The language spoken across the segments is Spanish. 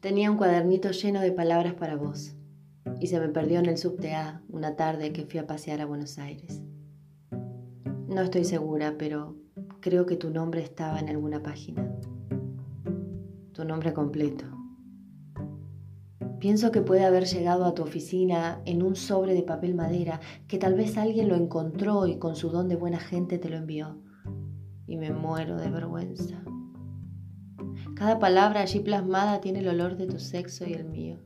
Tenía un cuadernito lleno de palabras para vos y se me perdió en el subte A una tarde que fui a pasear a Buenos Aires. No estoy segura, pero creo que tu nombre estaba en alguna página. Tu nombre completo. Pienso que puede haber llegado a tu oficina en un sobre de papel madera que tal vez alguien lo encontró y con su don de buena gente te lo envió. Y me muero de vergüenza. Cada palabra allí plasmada tiene el olor de tu sexo y el mío.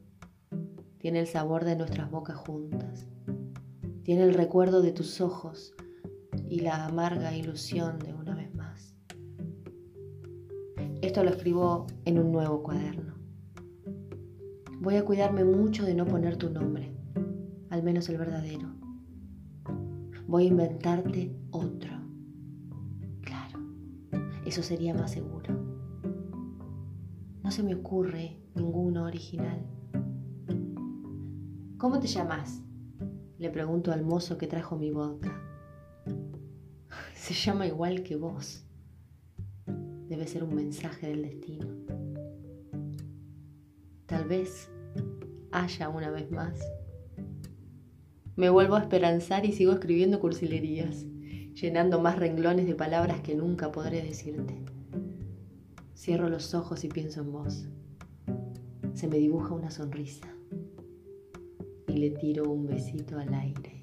Tiene el sabor de nuestras bocas juntas. Tiene el recuerdo de tus ojos y la amarga ilusión de una vez más. Esto lo escribo en un nuevo cuaderno. Voy a cuidarme mucho de no poner tu nombre, al menos el verdadero. Voy a inventarte otro. Claro, eso sería más seguro. No se me ocurre ninguno original. ¿Cómo te llamas? Le pregunto al mozo que trajo mi vodka. Se llama igual que vos. Debe ser un mensaje del destino. Tal vez haya una vez más. Me vuelvo a esperanzar y sigo escribiendo cursilerías, llenando más renglones de palabras que nunca podré decirte. Cierro los ojos y pienso en vos. Se me dibuja una sonrisa y le tiro un besito al aire.